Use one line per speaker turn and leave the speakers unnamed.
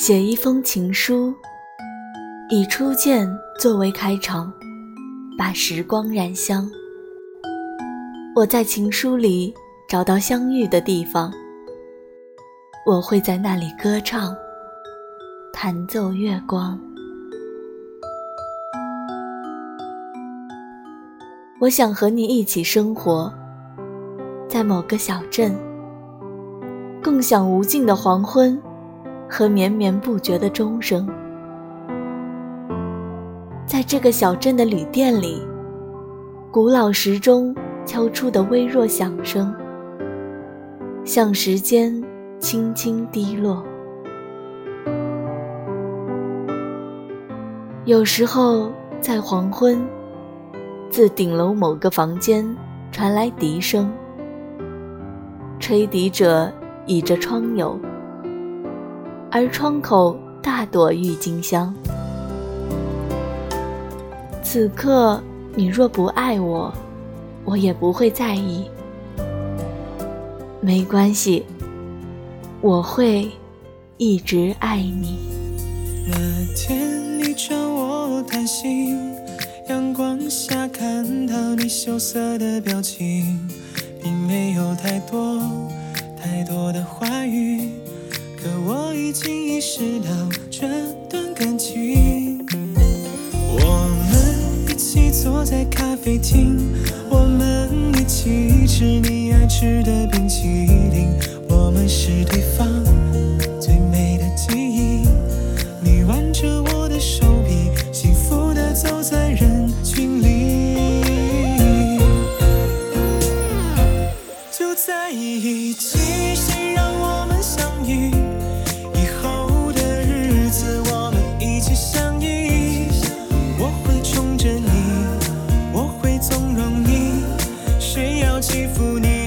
写一封情书，以初见作为开场，把时光染香。我在情书里找到相遇的地方，我会在那里歌唱，弹奏月光。我想和你一起生活，在某个小镇，共享无尽的黄昏和绵绵不绝的钟声。在这个小镇的旅店里，古老时钟敲出的微弱响声，像时间轻轻滴落。有时候在黄昏。自顶楼某个房间传来笛声，吹笛者倚着窗牖，而窗口大朵郁金香。此刻你若不爱我，我也不会在意。没关系，我会一直爱你。
那天你找我谈心。阳光下看到你羞涩的表情，并没有太多太多的话语，意识到这段感情。我们一起坐在咖啡厅，我们一起吃你爱吃的冰淇淋，我们是对方最美的记忆。你挽着我的手臂，幸福的走在人群里，就。在一起，谁让我们相遇？欺负你？